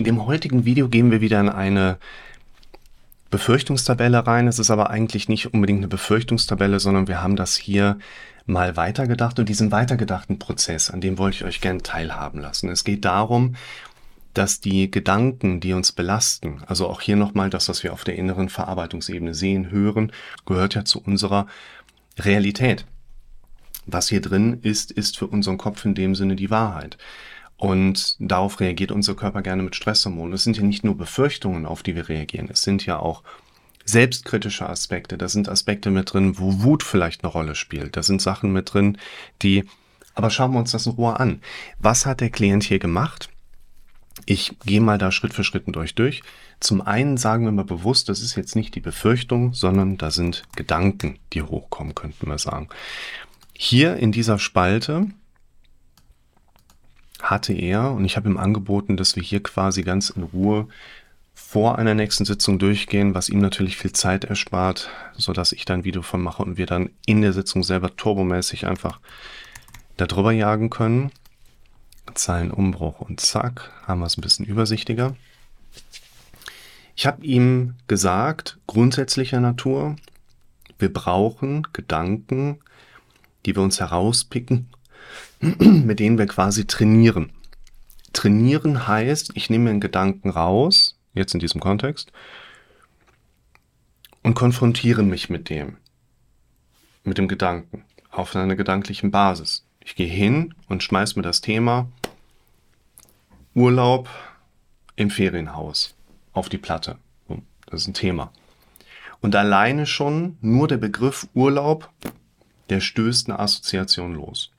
In dem heutigen Video gehen wir wieder in eine Befürchtungstabelle rein. Es ist aber eigentlich nicht unbedingt eine Befürchtungstabelle, sondern wir haben das hier mal weitergedacht und diesen weitergedachten Prozess, an dem wollte ich euch gern teilhaben lassen. Es geht darum, dass die Gedanken, die uns belasten, also auch hier nochmal das, was wir auf der inneren Verarbeitungsebene sehen, hören, gehört ja zu unserer Realität. Was hier drin ist, ist für unseren Kopf in dem Sinne die Wahrheit. Und darauf reagiert unser Körper gerne mit Stresshormonen. Es sind ja nicht nur Befürchtungen, auf die wir reagieren. Es sind ja auch selbstkritische Aspekte. Da sind Aspekte mit drin, wo Wut vielleicht eine Rolle spielt. Da sind Sachen mit drin, die, aber schauen wir uns das in Ruhe an. Was hat der Klient hier gemacht? Ich gehe mal da Schritt für Schritt durch durch. Zum einen sagen wir mal bewusst, das ist jetzt nicht die Befürchtung, sondern da sind Gedanken, die hochkommen, könnten wir sagen. Hier in dieser Spalte hatte er, und ich habe ihm angeboten, dass wir hier quasi ganz in Ruhe vor einer nächsten Sitzung durchgehen, was ihm natürlich viel Zeit erspart, so dass ich da ein Video von mache und wir dann in der Sitzung selber turbomäßig einfach darüber jagen können. Zeilenumbruch und zack, haben wir es ein bisschen übersichtlicher. Ich habe ihm gesagt, grundsätzlicher Natur, wir brauchen Gedanken, die wir uns herauspicken, mit denen wir quasi trainieren. Trainieren heißt, ich nehme einen Gedanken raus, jetzt in diesem Kontext, und konfrontiere mich mit dem, mit dem Gedanken, auf einer gedanklichen Basis. Ich gehe hin und schmeiß mir das Thema Urlaub im Ferienhaus auf die Platte. Das ist ein Thema. Und alleine schon nur der Begriff Urlaub, der stößt eine Assoziation los.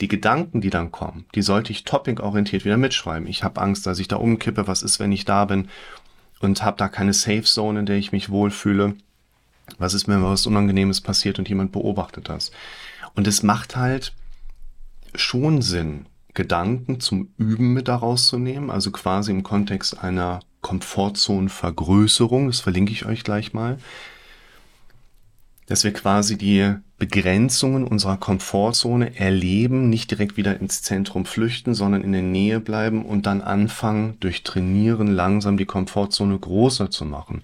Die Gedanken, die dann kommen, die sollte ich topic-orientiert wieder mitschreiben. Ich habe Angst, dass ich da umkippe. Was ist, wenn ich da bin und habe da keine Safe Zone, in der ich mich wohlfühle? Was ist, wenn was Unangenehmes passiert und jemand beobachtet das? Und es macht halt schon Sinn, Gedanken zum Üben mit daraus zu nehmen, also quasi im Kontext einer Komfortzonenvergrößerung, das verlinke ich euch gleich mal, dass wir quasi die Begrenzungen unserer Komfortzone erleben, nicht direkt wieder ins Zentrum flüchten, sondern in der Nähe bleiben und dann anfangen, durch Trainieren langsam die Komfortzone größer zu machen.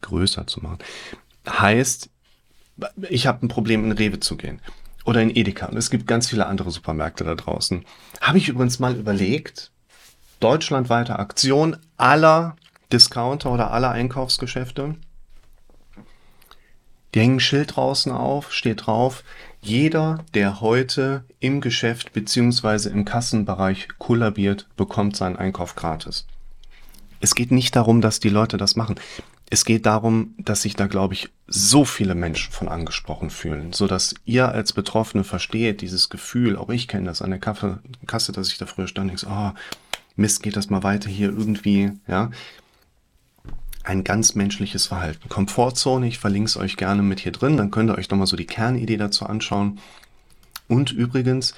Größer zu machen. Heißt, ich habe ein Problem, in Rewe zu gehen. Oder in Edeka. Und es gibt ganz viele andere Supermärkte da draußen. Habe ich übrigens mal überlegt, deutschlandweite Aktion aller Discounter oder aller Einkaufsgeschäfte. Die hängen ein Schild draußen auf, steht drauf, jeder, der heute im Geschäft beziehungsweise im Kassenbereich kollabiert, bekommt seinen Einkauf gratis. Es geht nicht darum, dass die Leute das machen. Es geht darum, dass sich da, glaube ich, so viele Menschen von angesprochen fühlen, so dass ihr als Betroffene versteht, dieses Gefühl, auch ich kenne das an der Kasse, dass ich da früher stand so, oh, Mist, geht das mal weiter hier irgendwie, ja ein ganz menschliches Verhalten. Komfortzone, ich verlinke es euch gerne mit hier drin, dann könnt ihr euch nochmal so die Kernidee dazu anschauen. Und übrigens,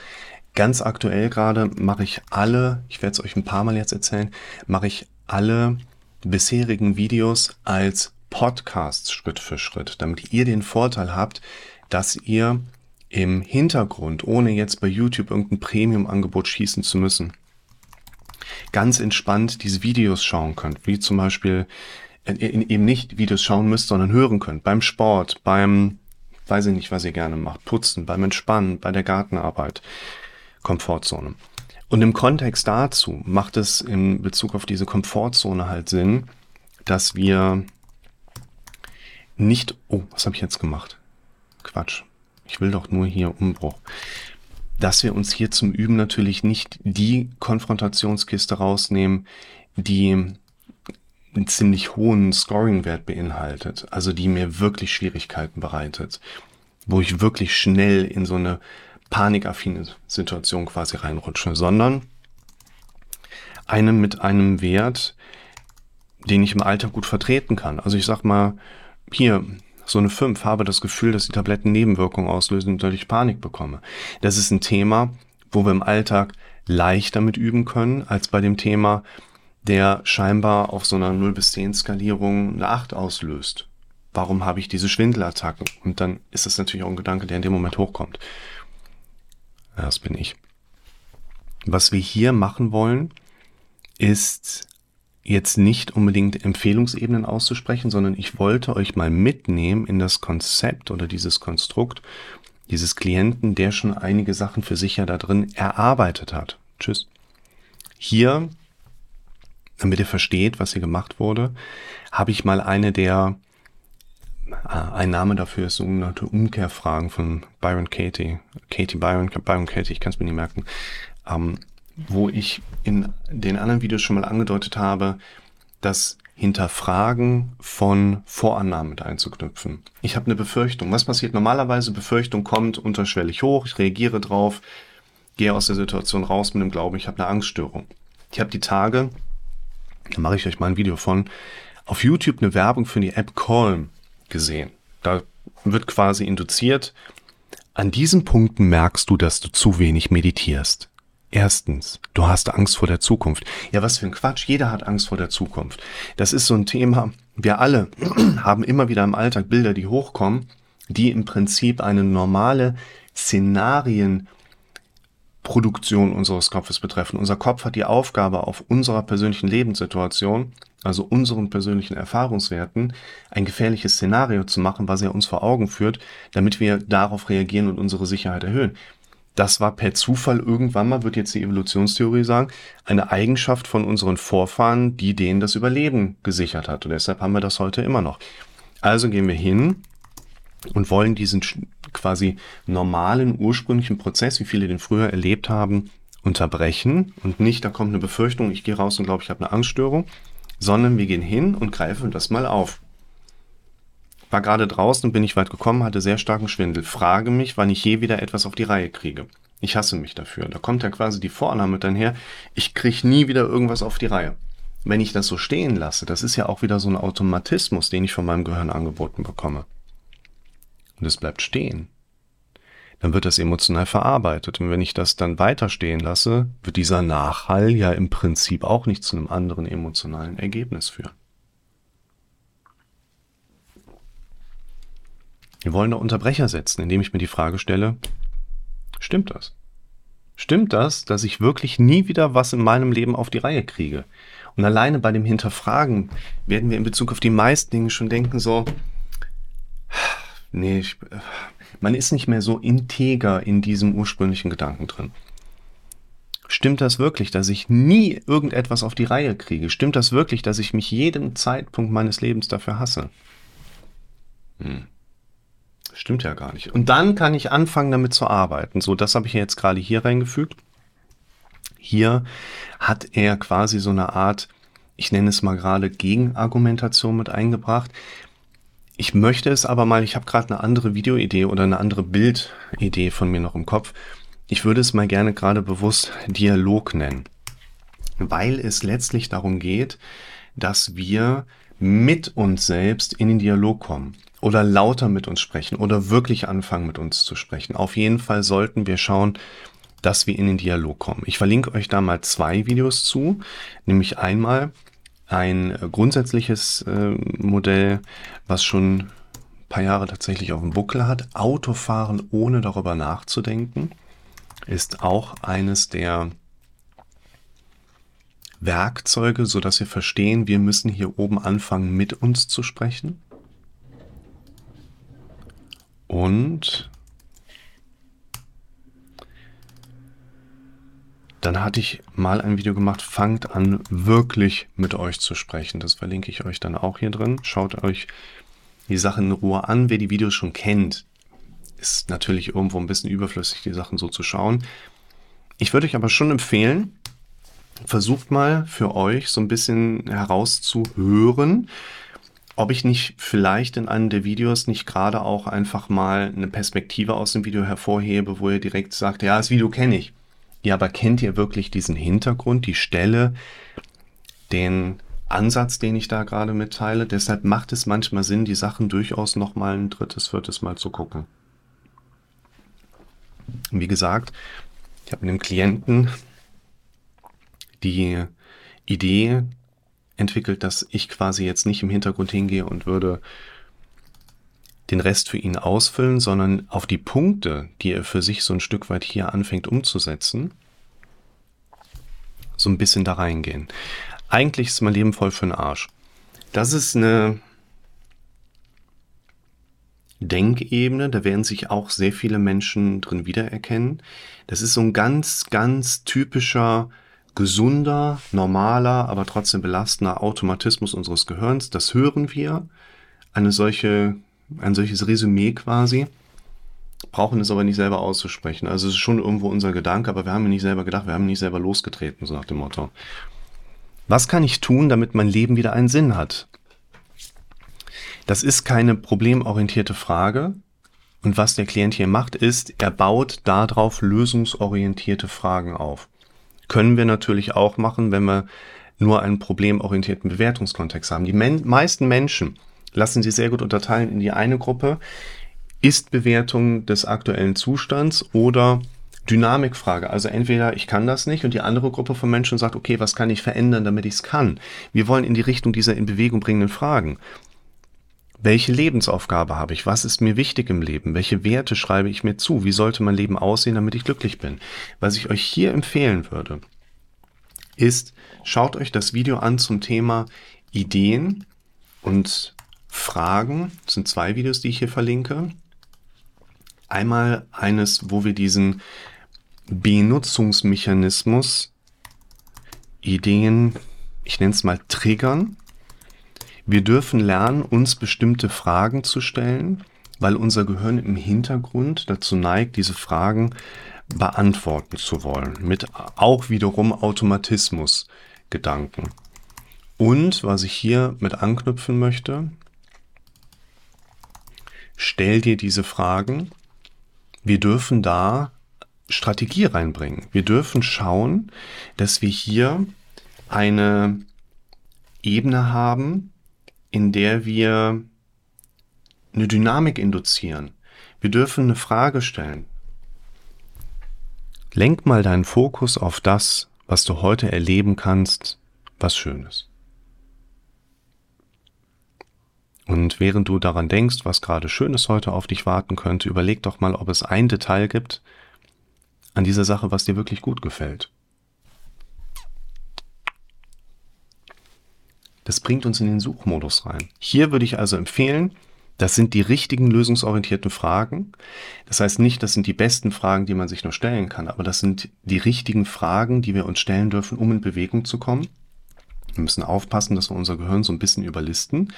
ganz aktuell gerade mache ich alle, ich werde es euch ein paar Mal jetzt erzählen, mache ich alle bisherigen Videos als Podcasts Schritt für Schritt, damit ihr den Vorteil habt, dass ihr im Hintergrund, ohne jetzt bei YouTube irgendein Premium-Angebot schießen zu müssen, ganz entspannt diese Videos schauen könnt, wie zum Beispiel eben nicht Videos schauen müsst, sondern hören könnt. Beim Sport, beim, weiß ich nicht, was ihr gerne macht, putzen, beim Entspannen, bei der Gartenarbeit. Komfortzone. Und im Kontext dazu macht es in Bezug auf diese Komfortzone halt Sinn, dass wir nicht, oh, was habe ich jetzt gemacht? Quatsch. Ich will doch nur hier Umbruch. Dass wir uns hier zum Üben natürlich nicht die Konfrontationskiste rausnehmen, die einen ziemlich hohen Scoring-Wert beinhaltet, also die mir wirklich Schwierigkeiten bereitet, wo ich wirklich schnell in so eine panikaffine Situation quasi reinrutsche, sondern eine mit einem Wert, den ich im Alltag gut vertreten kann. Also ich sag mal, hier, so eine 5, habe das Gefühl, dass die Tabletten Nebenwirkungen auslösen und dadurch Panik bekomme. Das ist ein Thema, wo wir im Alltag leichter mit üben können, als bei dem Thema, der scheinbar auf so einer 0 bis 10 Skalierung eine 8 auslöst. Warum habe ich diese Schwindelattacken? Und dann ist das natürlich auch ein Gedanke, der in dem Moment hochkommt. Das bin ich. Was wir hier machen wollen, ist jetzt nicht unbedingt Empfehlungsebenen auszusprechen, sondern ich wollte euch mal mitnehmen in das Konzept oder dieses Konstrukt dieses Klienten, der schon einige Sachen für sich ja da drin erarbeitet hat. Tschüss. Hier, damit ihr versteht, was hier gemacht wurde, habe ich mal eine der, äh, ein Name dafür ist sogenannte Umkehrfragen von Byron Katie. Katie Byron, Byron Katie, ich kann es mir nicht merken. Ähm, wo ich in den anderen Videos schon mal angedeutet habe, das Hinterfragen von Vorannahmen mit einzuknüpfen. Ich habe eine Befürchtung. Was passiert normalerweise? Befürchtung kommt unterschwellig hoch, ich reagiere drauf, gehe aus der Situation raus mit dem Glauben, ich habe eine Angststörung. Ich habe die Tage, da mache ich euch mal ein Video von, auf YouTube eine Werbung für die App Calm gesehen. Da wird quasi induziert, an diesen Punkten merkst du, dass du zu wenig meditierst. Erstens, du hast Angst vor der Zukunft. Ja, was für ein Quatsch. Jeder hat Angst vor der Zukunft. Das ist so ein Thema. Wir alle haben immer wieder im Alltag Bilder, die hochkommen, die im Prinzip eine normale Szenarienproduktion unseres Kopfes betreffen. Unser Kopf hat die Aufgabe, auf unserer persönlichen Lebenssituation, also unseren persönlichen Erfahrungswerten, ein gefährliches Szenario zu machen, was er uns vor Augen führt, damit wir darauf reagieren und unsere Sicherheit erhöhen das war per Zufall irgendwann mal, wird jetzt die Evolutionstheorie sagen, eine Eigenschaft von unseren Vorfahren, die denen das Überleben gesichert hat. Und deshalb haben wir das heute immer noch. Also gehen wir hin und wollen diesen quasi normalen, ursprünglichen Prozess, wie viele den früher erlebt haben, unterbrechen und nicht, da kommt eine Befürchtung, ich gehe raus und glaube, ich habe eine Angststörung, sondern wir gehen hin und greifen das mal auf. War gerade draußen, bin ich weit gekommen, hatte sehr starken Schwindel. Frage mich, wann ich je wieder etwas auf die Reihe kriege. Ich hasse mich dafür. Da kommt ja quasi die Vorannahme dann her, ich kriege nie wieder irgendwas auf die Reihe. Wenn ich das so stehen lasse, das ist ja auch wieder so ein Automatismus, den ich von meinem Gehirn angeboten bekomme. Und es bleibt stehen. Dann wird das emotional verarbeitet. Und wenn ich das dann weiter stehen lasse, wird dieser Nachhall ja im Prinzip auch nicht zu einem anderen emotionalen Ergebnis führen. Wir wollen da Unterbrecher setzen, indem ich mir die Frage stelle, stimmt das? Stimmt das, dass ich wirklich nie wieder was in meinem Leben auf die Reihe kriege? Und alleine bei dem Hinterfragen werden wir in Bezug auf die meisten Dinge schon denken, so, nee, ich, man ist nicht mehr so integer in diesem ursprünglichen Gedanken drin. Stimmt das wirklich, dass ich nie irgendetwas auf die Reihe kriege? Stimmt das wirklich, dass ich mich jeden Zeitpunkt meines Lebens dafür hasse? Hm. Stimmt ja gar nicht. Und dann kann ich anfangen, damit zu arbeiten. So, das habe ich jetzt gerade hier reingefügt. Hier hat er quasi so eine Art, ich nenne es mal gerade Gegenargumentation mit eingebracht. Ich möchte es aber mal, ich habe gerade eine andere Videoidee oder eine andere Bildidee von mir noch im Kopf. Ich würde es mal gerne gerade bewusst Dialog nennen, weil es letztlich darum geht, dass wir mit uns selbst in den Dialog kommen oder lauter mit uns sprechen oder wirklich anfangen mit uns zu sprechen. Auf jeden Fall sollten wir schauen, dass wir in den Dialog kommen. Ich verlinke euch da mal zwei Videos zu, nämlich einmal ein grundsätzliches äh, Modell, was schon ein paar Jahre tatsächlich auf dem Buckel hat. Autofahren ohne darüber nachzudenken ist auch eines der Werkzeuge, so dass wir verstehen, wir müssen hier oben anfangen, mit uns zu sprechen. Und dann hatte ich mal ein Video gemacht, fangt an, wirklich mit euch zu sprechen. Das verlinke ich euch dann auch hier drin. Schaut euch die Sachen in Ruhe an. Wer die Videos schon kennt, ist natürlich irgendwo ein bisschen überflüssig, die Sachen so zu schauen. Ich würde euch aber schon empfehlen, versucht mal für euch so ein bisschen herauszuhören, ob ich nicht vielleicht in einem der Videos nicht gerade auch einfach mal eine Perspektive aus dem Video hervorhebe, wo ihr direkt sagt, ja, das Video kenne ich. Ja, aber kennt ihr wirklich diesen Hintergrund, die Stelle, den Ansatz, den ich da gerade mitteile? Deshalb macht es manchmal Sinn, die Sachen durchaus noch mal ein drittes, viertes Mal zu gucken. wie gesagt, ich habe einem Klienten die Idee entwickelt, dass ich quasi jetzt nicht im Hintergrund hingehe und würde den Rest für ihn ausfüllen, sondern auf die Punkte, die er für sich so ein Stück weit hier anfängt umzusetzen, so ein bisschen da reingehen. Eigentlich ist mein Leben voll für den Arsch. Das ist eine Denkebene, da werden sich auch sehr viele Menschen drin wiedererkennen. Das ist so ein ganz, ganz typischer, gesunder, normaler, aber trotzdem belastender Automatismus unseres Gehirns. Das hören wir, eine solche, ein solches Resümee quasi, brauchen es aber nicht selber auszusprechen. Also es ist schon irgendwo unser Gedanke, aber wir haben nicht selber gedacht, wir haben nicht selber losgetreten, so nach dem Motto. Was kann ich tun, damit mein Leben wieder einen Sinn hat? Das ist keine problemorientierte Frage. Und was der Klient hier macht, ist, er baut darauf lösungsorientierte Fragen auf. Können wir natürlich auch machen, wenn wir nur einen problemorientierten Bewertungskontext haben. Die men meisten Menschen lassen sich sehr gut unterteilen in die eine Gruppe, Ist-Bewertung des aktuellen Zustands oder Dynamikfrage. Also entweder ich kann das nicht und die andere Gruppe von Menschen sagt, okay, was kann ich verändern, damit ich es kann? Wir wollen in die Richtung dieser in Bewegung bringenden Fragen. Welche Lebensaufgabe habe ich? Was ist mir wichtig im Leben? Welche Werte schreibe ich mir zu? Wie sollte mein Leben aussehen, damit ich glücklich bin? Was ich euch hier empfehlen würde, ist, schaut euch das Video an zum Thema Ideen und Fragen. Das sind zwei Videos, die ich hier verlinke. Einmal eines, wo wir diesen Benutzungsmechanismus Ideen, ich nenne es mal triggern. Wir dürfen lernen, uns bestimmte Fragen zu stellen, weil unser Gehirn im Hintergrund dazu neigt, diese Fragen beantworten zu wollen, mit auch wiederum Automatismus Gedanken. Und was ich hier mit anknüpfen möchte, stell dir diese Fragen. Wir dürfen da Strategie reinbringen. Wir dürfen schauen, dass wir hier eine Ebene haben, in der wir eine Dynamik induzieren. Wir dürfen eine Frage stellen. Lenk mal deinen Fokus auf das, was du heute erleben kannst, was Schönes. Und während du daran denkst, was gerade Schönes heute auf dich warten könnte, überleg doch mal, ob es ein Detail gibt, an dieser Sache, was dir wirklich gut gefällt. Das bringt uns in den Suchmodus rein. Hier würde ich also empfehlen, das sind die richtigen lösungsorientierten Fragen. Das heißt nicht, das sind die besten Fragen, die man sich nur stellen kann, aber das sind die richtigen Fragen, die wir uns stellen dürfen, um in Bewegung zu kommen. Wir müssen aufpassen, dass wir unser Gehirn so ein bisschen überlisten,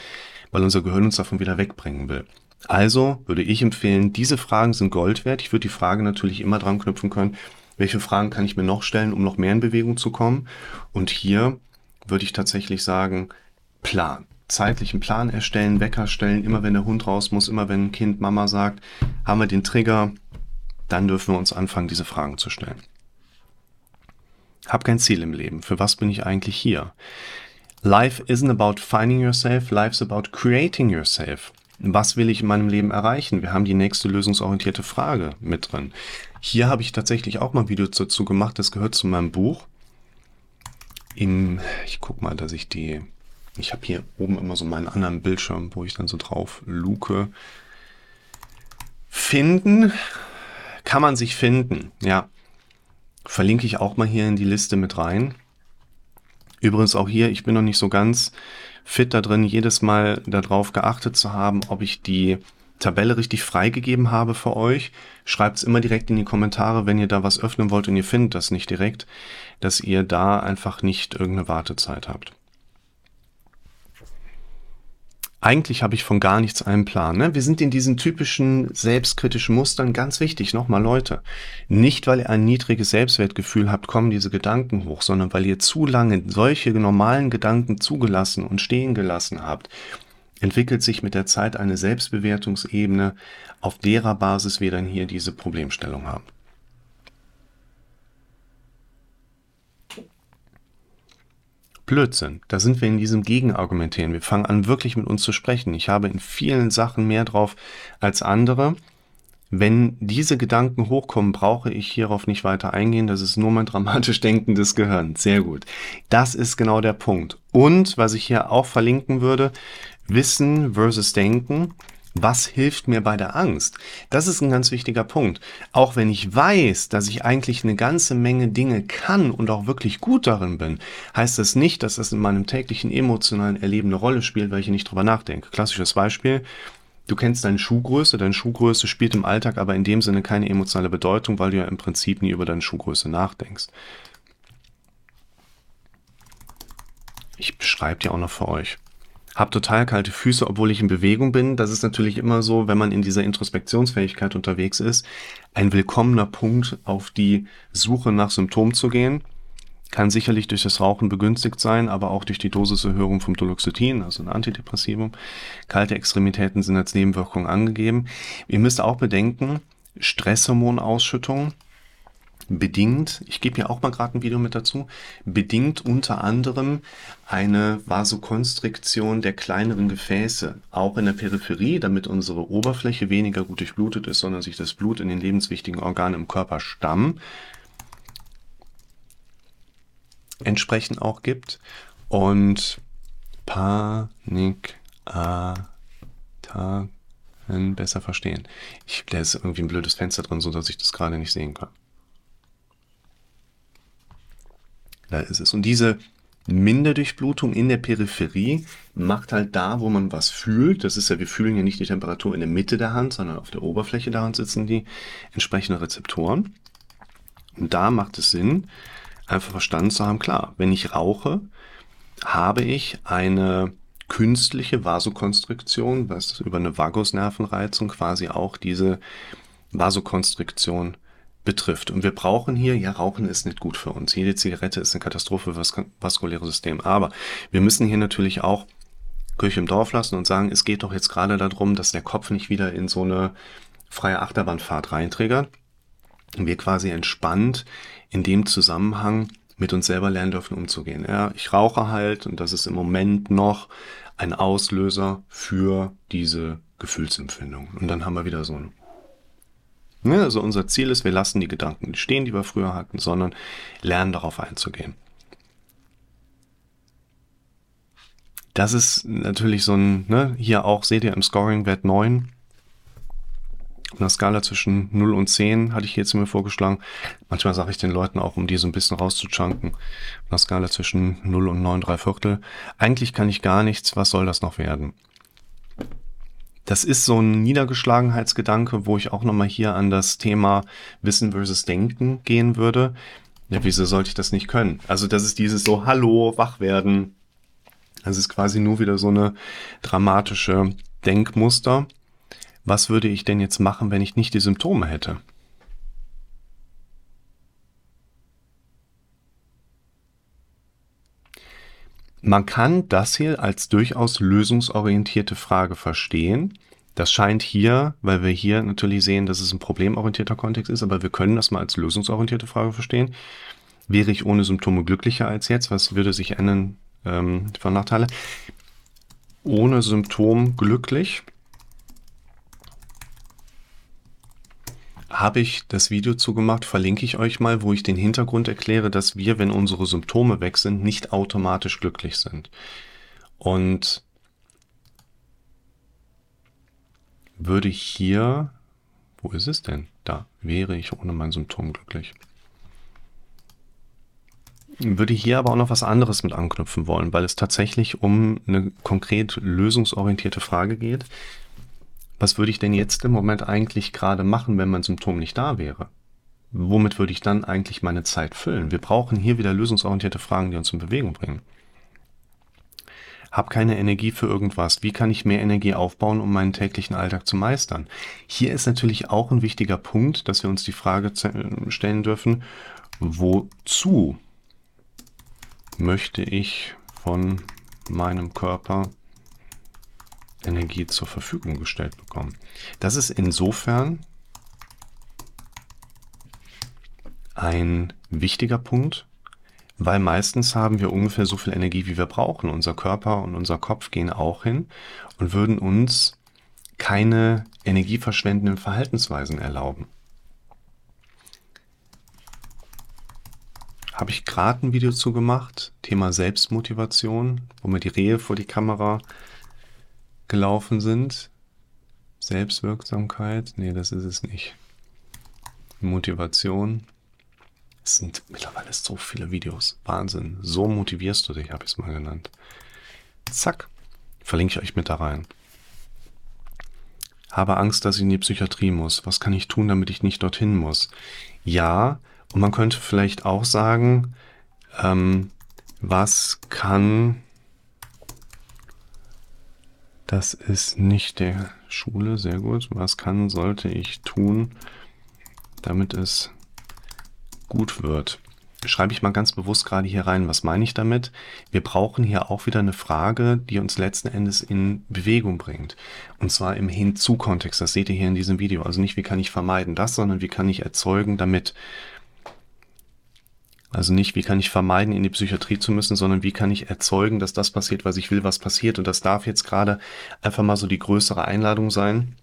weil unser Gehirn uns davon wieder wegbringen will. Also würde ich empfehlen, diese Fragen sind Gold wert. Ich würde die Frage natürlich immer dran knüpfen können, welche Fragen kann ich mir noch stellen, um noch mehr in Bewegung zu kommen. Und hier würde ich tatsächlich sagen, Plan. Zeitlichen Plan erstellen, Wecker stellen, immer wenn der Hund raus muss, immer wenn ein Kind Mama sagt, haben wir den Trigger, dann dürfen wir uns anfangen, diese Fragen zu stellen. Hab kein Ziel im Leben. Für was bin ich eigentlich hier? Life isn't about finding yourself, life's about creating yourself. Was will ich in meinem Leben erreichen? Wir haben die nächste lösungsorientierte Frage mit drin. Hier habe ich tatsächlich auch mal Videos dazu gemacht, das gehört zu meinem Buch. Im, ich guck mal, dass ich die, ich habe hier oben immer so meinen anderen Bildschirm, wo ich dann so drauf luke. Finden kann man sich finden, ja. Verlinke ich auch mal hier in die Liste mit rein. Übrigens auch hier, ich bin noch nicht so ganz fit da drin, jedes Mal darauf geachtet zu haben, ob ich die Tabelle richtig freigegeben habe für euch. Schreibt es immer direkt in die Kommentare, wenn ihr da was öffnen wollt und ihr findet das nicht direkt, dass ihr da einfach nicht irgendeine Wartezeit habt. Eigentlich habe ich von gar nichts einen Plan. Ne? Wir sind in diesen typischen selbstkritischen Mustern ganz wichtig. Nochmal Leute, nicht weil ihr ein niedriges Selbstwertgefühl habt, kommen diese Gedanken hoch, sondern weil ihr zu lange solche normalen Gedanken zugelassen und stehen gelassen habt, entwickelt sich mit der Zeit eine Selbstbewertungsebene, auf derer Basis wir dann hier diese Problemstellung haben. Blödsinn. Da sind wir in diesem Gegenargumentieren. Wir fangen an, wirklich mit uns zu sprechen. Ich habe in vielen Sachen mehr drauf als andere. Wenn diese Gedanken hochkommen, brauche ich hierauf nicht weiter eingehen. Das ist nur mein dramatisch denkendes Gehirn. Sehr gut. Das ist genau der Punkt. Und was ich hier auch verlinken würde, Wissen versus Denken. Was hilft mir bei der Angst? Das ist ein ganz wichtiger Punkt. Auch wenn ich weiß, dass ich eigentlich eine ganze Menge Dinge kann und auch wirklich gut darin bin, heißt das nicht, dass das in meinem täglichen emotionalen Erleben eine Rolle spielt, weil ich nicht drüber nachdenke. Klassisches Beispiel. Du kennst deine Schuhgröße, deine Schuhgröße spielt im Alltag aber in dem Sinne keine emotionale Bedeutung, weil du ja im Prinzip nie über deine Schuhgröße nachdenkst. Ich beschreibe die auch noch für euch habe total kalte Füße, obwohl ich in Bewegung bin. Das ist natürlich immer so, wenn man in dieser Introspektionsfähigkeit unterwegs ist, ein willkommener Punkt auf die Suche nach Symptomen zu gehen. Kann sicherlich durch das Rauchen begünstigt sein, aber auch durch die Dosiserhöhung vom Duloxetin, also ein Antidepressivum. Kalte Extremitäten sind als Nebenwirkung angegeben. Ihr müsst auch bedenken, Stresshormonausschüttung bedingt, ich gebe ja auch mal gerade ein Video mit dazu, bedingt unter anderem eine Vasokonstriktion der kleineren Gefäße, auch in der Peripherie, damit unsere Oberfläche weniger gut durchblutet ist, sondern sich das Blut in den lebenswichtigen Organen im Körperstamm entsprechend auch gibt. Und Panik, Attacken besser verstehen. Ich lässt irgendwie ein blödes Fenster drin, so dass ich das gerade nicht sehen kann. Da ist es. Und diese Minderdurchblutung in der Peripherie macht halt da, wo man was fühlt, das ist ja, wir fühlen ja nicht die Temperatur in der Mitte der Hand, sondern auf der Oberfläche der Hand sitzen die entsprechenden Rezeptoren. Und da macht es Sinn, einfach verstanden zu haben, klar, wenn ich rauche, habe ich eine künstliche Vasokonstriktion, was über eine Vagusnervenreizung quasi auch diese Vasokonstriktion betrifft. Und wir brauchen hier, ja, Rauchen ist nicht gut für uns. Jede Zigarette ist eine Katastrophe für das vaskuläre System. Aber wir müssen hier natürlich auch Kirche im Dorf lassen und sagen, es geht doch jetzt gerade darum, dass der Kopf nicht wieder in so eine freie Achterbahnfahrt reinträgert. Und wir quasi entspannt in dem Zusammenhang mit uns selber lernen dürfen, umzugehen. Ja, ich rauche halt und das ist im Moment noch ein Auslöser für diese Gefühlsempfindung. Und dann haben wir wieder so ein Ne, also unser Ziel ist, wir lassen die Gedanken stehen, die wir früher hatten, sondern lernen darauf einzugehen. Das ist natürlich so ein, ne, hier auch seht ihr im Scoring-Wert 9. Auf einer Skala zwischen 0 und 10 hatte ich jetzt mir vorgeschlagen. Manchmal sage ich den Leuten auch, um die so ein bisschen rauszuchunken. Auf einer Skala zwischen 0 und 9, 3 Viertel. Eigentlich kann ich gar nichts. Was soll das noch werden? Das ist so ein Niedergeschlagenheitsgedanke, wo ich auch nochmal hier an das Thema Wissen versus Denken gehen würde. Ja, wieso sollte ich das nicht können? Also das ist dieses so, hallo, wach werden. Das ist quasi nur wieder so eine dramatische Denkmuster. Was würde ich denn jetzt machen, wenn ich nicht die Symptome hätte? Man kann das hier als durchaus lösungsorientierte Frage verstehen. Das scheint hier, weil wir hier natürlich sehen, dass es ein problemorientierter Kontext ist, aber wir können das mal als lösungsorientierte Frage verstehen. Wäre ich ohne Symptome glücklicher als jetzt? Was würde sich ändern ähm, von Nachteile? Ohne Symptom glücklich habe ich das Video zugemacht, verlinke ich euch mal, wo ich den Hintergrund erkläre, dass wir, wenn unsere Symptome weg sind, nicht automatisch glücklich sind. Und würde hier, wo ist es denn? Da wäre ich ohne mein Symptom glücklich. Würde hier aber auch noch was anderes mit anknüpfen wollen, weil es tatsächlich um eine konkret lösungsorientierte Frage geht, was würde ich denn jetzt im Moment eigentlich gerade machen, wenn mein Symptom nicht da wäre? Womit würde ich dann eigentlich meine Zeit füllen? Wir brauchen hier wieder lösungsorientierte Fragen, die uns in Bewegung bringen. Hab keine Energie für irgendwas. Wie kann ich mehr Energie aufbauen, um meinen täglichen Alltag zu meistern? Hier ist natürlich auch ein wichtiger Punkt, dass wir uns die Frage stellen dürfen, wozu möchte ich von meinem Körper Energie zur Verfügung gestellt bekommen. Das ist insofern ein wichtiger Punkt, weil meistens haben wir ungefähr so viel Energie, wie wir brauchen. Unser Körper und unser Kopf gehen auch hin und würden uns keine energieverschwendenden Verhaltensweisen erlauben. Habe ich gerade ein Video zu gemacht, Thema Selbstmotivation, wo mir die Rehe vor die Kamera gelaufen sind. Selbstwirksamkeit. Nee, das ist es nicht. Motivation. Es sind mittlerweile so viele Videos. Wahnsinn. So motivierst du dich, habe ich es mal genannt. Zack. Verlinke ich euch mit da rein. Habe Angst, dass ich in die Psychiatrie muss. Was kann ich tun, damit ich nicht dorthin muss? Ja, und man könnte vielleicht auch sagen, ähm, was kann... Das ist nicht der Schule, sehr gut. Was kann, sollte ich tun, damit es gut wird? Schreibe ich mal ganz bewusst gerade hier rein. Was meine ich damit? Wir brauchen hier auch wieder eine Frage, die uns letzten Endes in Bewegung bringt. Und zwar im Hinzu-Kontext. Das seht ihr hier in diesem Video. Also nicht, wie kann ich vermeiden das, sondern wie kann ich erzeugen, damit also nicht, wie kann ich vermeiden, in die Psychiatrie zu müssen, sondern wie kann ich erzeugen, dass das passiert, was ich will, was passiert. Und das darf jetzt gerade einfach mal so die größere Einladung sein.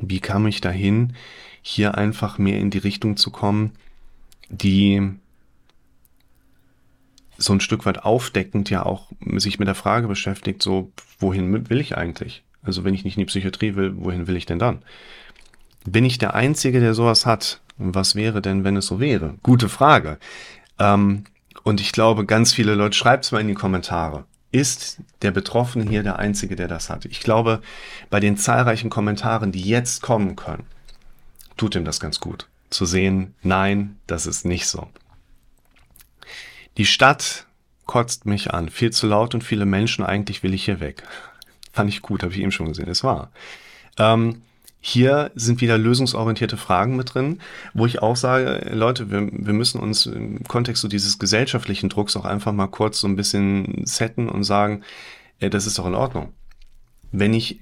Wie kam ich dahin, hier einfach mehr in die Richtung zu kommen, die so ein Stück weit aufdeckend ja auch sich mit der Frage beschäftigt, so, wohin will ich eigentlich? Also wenn ich nicht in die Psychiatrie will, wohin will ich denn dann? Bin ich der Einzige, der sowas hat? Was wäre denn, wenn es so wäre? Gute Frage. Ähm, und ich glaube, ganz viele Leute, schreibt es mal in die Kommentare. Ist der Betroffene hier der Einzige, der das hat? Ich glaube, bei den zahlreichen Kommentaren, die jetzt kommen können, tut ihm das ganz gut. Zu sehen, nein, das ist nicht so. Die Stadt kotzt mich an. Viel zu laut und viele Menschen, eigentlich will ich hier weg. Fand ich gut, habe ich eben schon gesehen. Es war. Ähm, hier sind wieder lösungsorientierte Fragen mit drin, wo ich auch sage, Leute, wir, wir müssen uns im Kontext so dieses gesellschaftlichen Drucks auch einfach mal kurz so ein bisschen setten und sagen, äh, das ist doch in Ordnung. Wenn ich,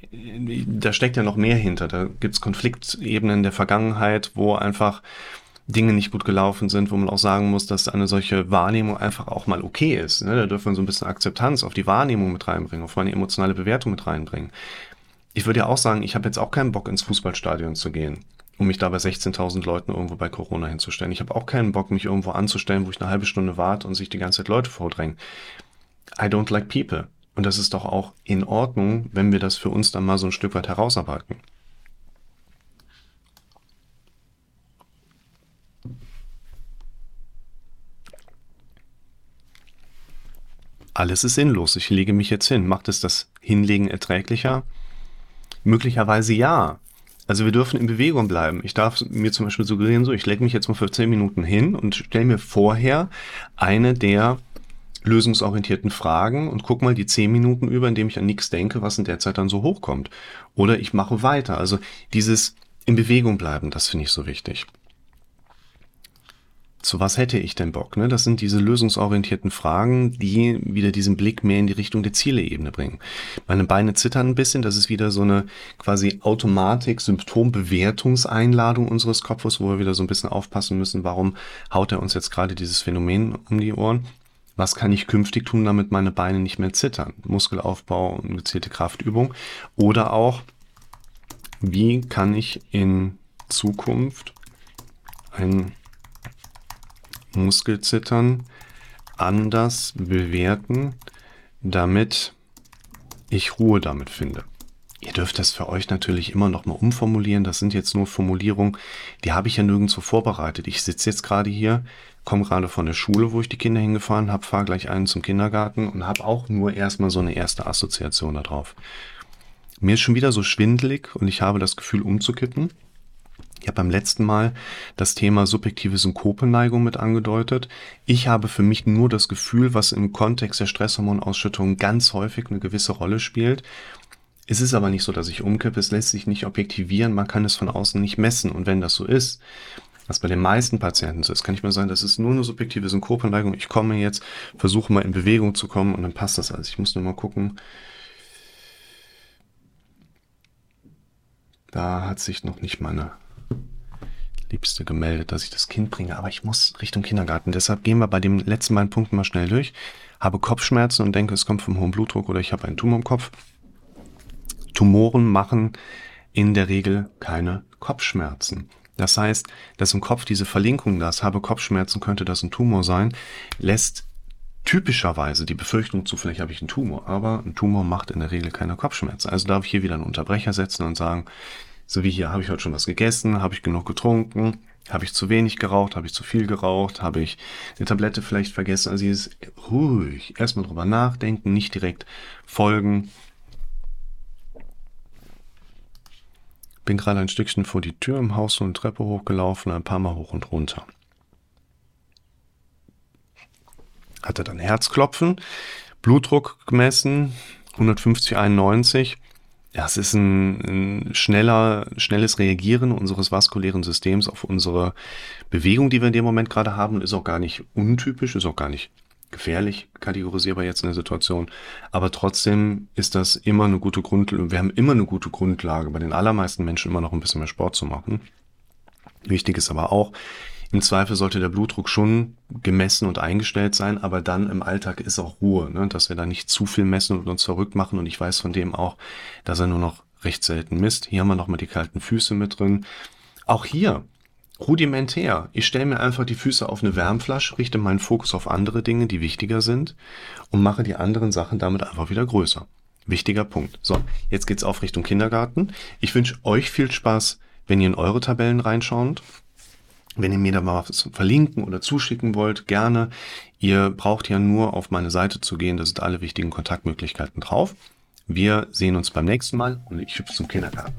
da steckt ja noch mehr hinter, da gibt's Konfliktebenen der Vergangenheit, wo einfach Dinge nicht gut gelaufen sind, wo man auch sagen muss, dass eine solche Wahrnehmung einfach auch mal okay ist. Ne? Da dürfen wir so ein bisschen Akzeptanz auf die Wahrnehmung mit reinbringen, auf meine emotionale Bewertung mit reinbringen ich würde ja auch sagen, ich habe jetzt auch keinen Bock ins Fußballstadion zu gehen, um mich da bei 16.000 Leuten irgendwo bei Corona hinzustellen. Ich habe auch keinen Bock, mich irgendwo anzustellen, wo ich eine halbe Stunde warte und sich die ganze Zeit Leute vordrängen. I don't like people. Und das ist doch auch in Ordnung, wenn wir das für uns dann mal so ein Stück weit herausarbeiten. Alles ist sinnlos. Ich lege mich jetzt hin. Macht es das Hinlegen erträglicher? Möglicherweise ja. Also wir dürfen in Bewegung bleiben. Ich darf mir zum Beispiel suggerieren, so ich lege mich jetzt mal für 10 Minuten hin und stelle mir vorher eine der lösungsorientierten Fragen und guck mal die 10 Minuten über, indem ich an nichts denke, was in der Zeit dann so hochkommt. Oder ich mache weiter. Also dieses in Bewegung bleiben, das finde ich so wichtig zu was hätte ich denn Bock? Ne? Das sind diese lösungsorientierten Fragen, die wieder diesen Blick mehr in die Richtung der Zieleebene bringen. Meine Beine zittern ein bisschen, das ist wieder so eine quasi Automatik, Symptombewertungseinladung unseres Kopfes, wo wir wieder so ein bisschen aufpassen müssen, warum haut er uns jetzt gerade dieses Phänomen um die Ohren? Was kann ich künftig tun, damit meine Beine nicht mehr zittern? Muskelaufbau und gezielte Kraftübung. Oder auch, wie kann ich in Zukunft ein Muskelzittern anders bewerten, damit ich Ruhe damit finde. Ihr dürft das für euch natürlich immer noch mal umformulieren. Das sind jetzt nur Formulierungen, die habe ich ja nirgendwo vorbereitet. Ich sitze jetzt gerade hier, komme gerade von der Schule, wo ich die Kinder hingefahren habe, fahre gleich einen zum Kindergarten und habe auch nur erstmal so eine erste Assoziation darauf. Mir ist schon wieder so schwindelig und ich habe das Gefühl umzukippen. Ich habe beim letzten Mal das Thema subjektive Synkopeneigung mit angedeutet. Ich habe für mich nur das Gefühl, was im Kontext der Stresshormonausschüttung ganz häufig eine gewisse Rolle spielt. Es ist aber nicht so, dass ich umkippe. Es lässt sich nicht objektivieren. Man kann es von außen nicht messen. Und wenn das so ist, was bei den meisten Patienten so ist, kann ich mir sagen, das ist nur eine subjektive Synkopeneigung. Ich komme jetzt, versuche mal in Bewegung zu kommen und dann passt das alles. Ich muss nur mal gucken. Da hat sich noch nicht meine Liebste gemeldet, dass ich das Kind bringe, aber ich muss Richtung Kindergarten. Deshalb gehen wir bei dem letzten beiden Punkten mal schnell durch. Habe Kopfschmerzen und denke, es kommt vom hohen Blutdruck oder ich habe einen Tumor im Kopf. Tumoren machen in der Regel keine Kopfschmerzen. Das heißt, dass im Kopf diese Verlinkung, das habe Kopfschmerzen, könnte das ein Tumor sein, lässt typischerweise die Befürchtung zu, vielleicht habe ich einen Tumor, aber ein Tumor macht in der Regel keine Kopfschmerzen. Also darf ich hier wieder einen Unterbrecher setzen und sagen, so wie hier, habe ich heute schon was gegessen, habe ich genug getrunken, habe ich zu wenig geraucht, habe ich zu viel geraucht, habe ich eine Tablette vielleicht vergessen. Also ist ruhig, erstmal drüber nachdenken, nicht direkt folgen. Bin gerade ein Stückchen vor die Tür im Haus und eine Treppe hochgelaufen, ein paar Mal hoch und runter. Hatte dann Herzklopfen, Blutdruck gemessen, 150, 91. Ja, es ist ein, ein schneller, schnelles Reagieren unseres vaskulären Systems auf unsere Bewegung, die wir in dem Moment gerade haben ist auch gar nicht untypisch, ist auch gar nicht gefährlich kategorisierbar jetzt in der Situation. Aber trotzdem ist das immer eine gute Grundlage. Wir haben immer eine gute Grundlage, bei den allermeisten Menschen immer noch ein bisschen mehr Sport zu machen. Wichtig ist aber auch, im Zweifel sollte der Blutdruck schon gemessen und eingestellt sein, aber dann im Alltag ist auch Ruhe, ne? dass wir da nicht zu viel messen und uns verrückt machen. Und ich weiß von dem auch, dass er nur noch recht selten misst. Hier haben wir nochmal die kalten Füße mit drin. Auch hier rudimentär. Ich stelle mir einfach die Füße auf eine Wärmflasche, richte meinen Fokus auf andere Dinge, die wichtiger sind und mache die anderen Sachen damit einfach wieder größer. Wichtiger Punkt. So, jetzt geht's auf Richtung Kindergarten. Ich wünsche euch viel Spaß, wenn ihr in eure Tabellen reinschaut. Wenn ihr mir da mal was verlinken oder zuschicken wollt, gerne. Ihr braucht ja nur auf meine Seite zu gehen, da sind alle wichtigen Kontaktmöglichkeiten drauf. Wir sehen uns beim nächsten Mal und ich hüpfe zum Kindergarten.